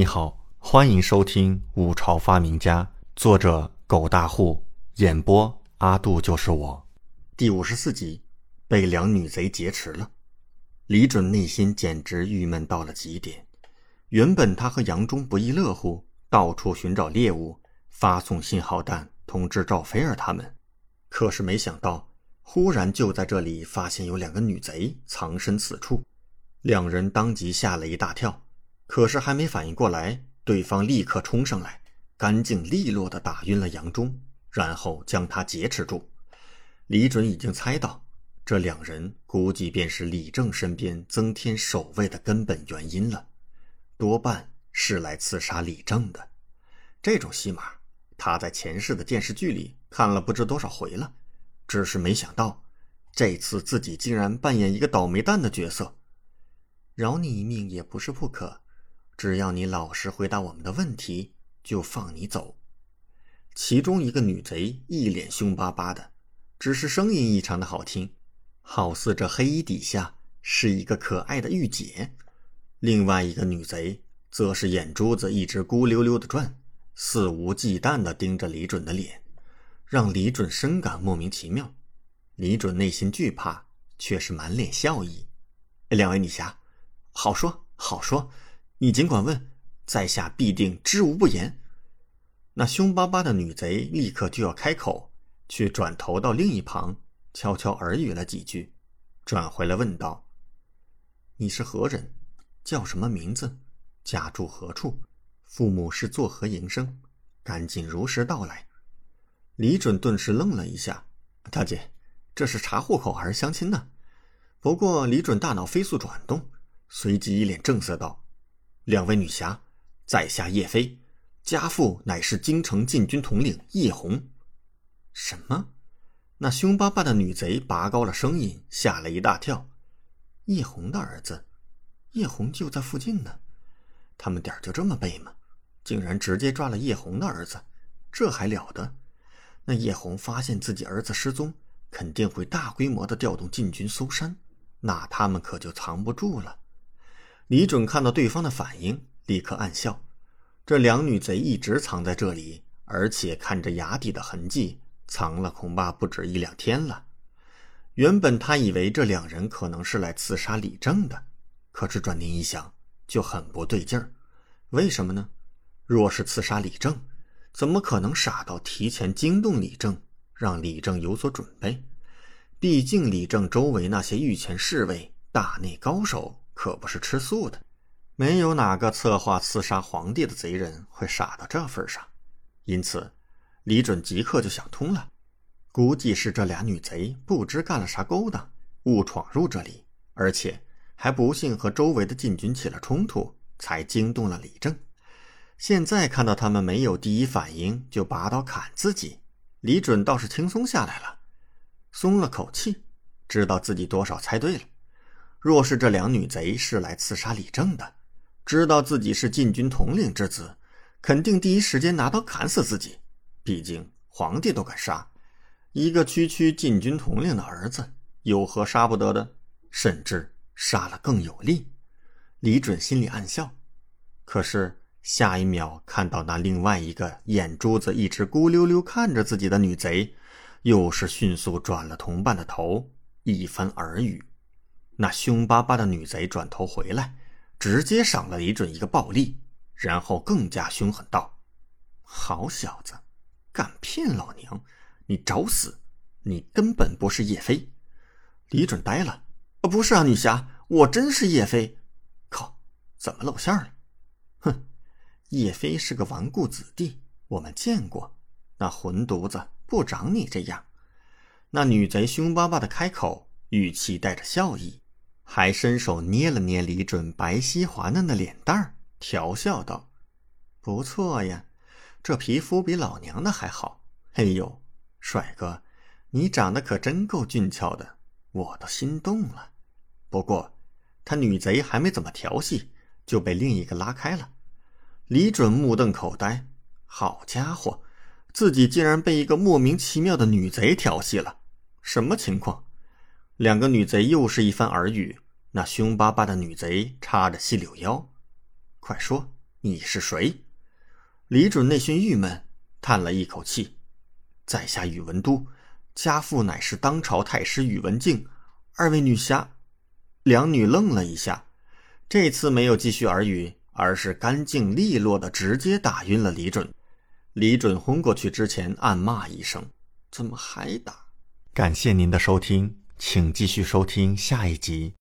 你好，欢迎收听《五朝发明家》，作者狗大户，演播阿杜就是我，第五十四集，被两女贼劫持了。李准内心简直郁闷到了极点。原本他和杨忠不亦乐乎，到处寻找猎物，发送信号弹通知赵菲儿他们，可是没想到，忽然就在这里发现有两个女贼藏身此处，两人当即吓了一大跳。可是还没反应过来，对方立刻冲上来，干净利落地打晕了杨忠，然后将他劫持住。李准已经猜到，这两人估计便是李正身边增添守卫的根本原因了，多半是来刺杀李正的。这种戏码，他在前世的电视剧里看了不知多少回了，只是没想到，这次自己竟然扮演一个倒霉蛋的角色，饶你一命也不是不可。只要你老实回答我们的问题，就放你走。其中一个女贼一脸凶巴巴的，只是声音异常的好听，好似这黑衣底下是一个可爱的御姐。另外一个女贼则是眼珠子一直孤溜溜的转，肆无忌惮的盯着李准的脸，让李准深感莫名其妙。李准内心惧怕，却是满脸笑意。两位女侠，好说好说。你尽管问，在下必定知无不言。那凶巴巴的女贼立刻就要开口，却转头到另一旁，悄悄耳语了几句，转回来问道：“你是何人？叫什么名字？家住何处？父母是作何营生？赶紧如实道来。”李准顿时愣了一下：“大姐，这是查户口还是相亲呢？”不过李准大脑飞速转动，随即一脸正色道。两位女侠，在下叶飞，家父乃是京城禁军统领叶红。什么？那凶巴巴的女贼拔高了声音，吓了一大跳。叶红的儿子，叶红就在附近呢。他们点儿就这么背吗？竟然直接抓了叶红的儿子，这还了得？那叶红发现自己儿子失踪，肯定会大规模的调动禁军搜山，那他们可就藏不住了。李准看到对方的反应，立刻暗笑：这两女贼一直藏在这里，而且看着崖底的痕迹，藏了恐怕不止一两天了。原本他以为这两人可能是来刺杀李正的，可是转念一想，就很不对劲儿。为什么呢？若是刺杀李正，怎么可能傻到提前惊动李正，让李正有所准备？毕竟李正周围那些御前侍卫、大内高手。可不是吃素的，没有哪个策划刺杀皇帝的贼人会傻到这份上。因此，李准即刻就想通了，估计是这俩女贼不知干了啥勾当，误闯入这里，而且还不幸和周围的禁军起了冲突，才惊动了李正。现在看到他们没有第一反应就拔刀砍自己，李准倒是轻松下来了，松了口气，知道自己多少猜对了。若是这两女贼是来刺杀李正的，知道自己是禁军统领之子，肯定第一时间拿刀砍死自己。毕竟皇帝都敢杀，一个区区禁军统领的儿子有何杀不得的？甚至杀了更有利。李准心里暗笑，可是下一秒看到那另外一个眼珠子一直孤溜溜看着自己的女贼，又是迅速转了同伴的头，一番耳语。那凶巴巴的女贼转头回来，直接赏了李准一个暴力，然后更加凶狠道：“好小子，敢骗老娘，你找死！你根本不是叶飞。”李准呆了：“不是啊，女侠，我真是叶飞。靠，怎么露馅了？哼，叶飞是个纨绔子弟，我们见过。那混犊子不长你这样。”那女贼凶巴巴的开口，语气带着笑意。还伸手捏了捏李准白皙滑嫩的脸蛋儿，调笑道：“不错呀，这皮肤比老娘的还好。哎呦，帅哥，你长得可真够俊俏的，我都心动了。不过，他女贼还没怎么调戏，就被另一个拉开了。李准目瞪口呆，好家伙，自己竟然被一个莫名其妙的女贼调戏了，什么情况？”两个女贼又是一番耳语，那凶巴巴的女贼叉着细柳腰：“快说，你是谁？”李准内心郁闷，叹了一口气：“在下宇文都，家父乃是当朝太师宇文敬。二位女侠。”两女愣了一下，这次没有继续耳语，而是干净利落的直接打晕了李准。李准昏过去之前，暗骂一声：“怎么还打？”感谢您的收听，请继续收听下一集。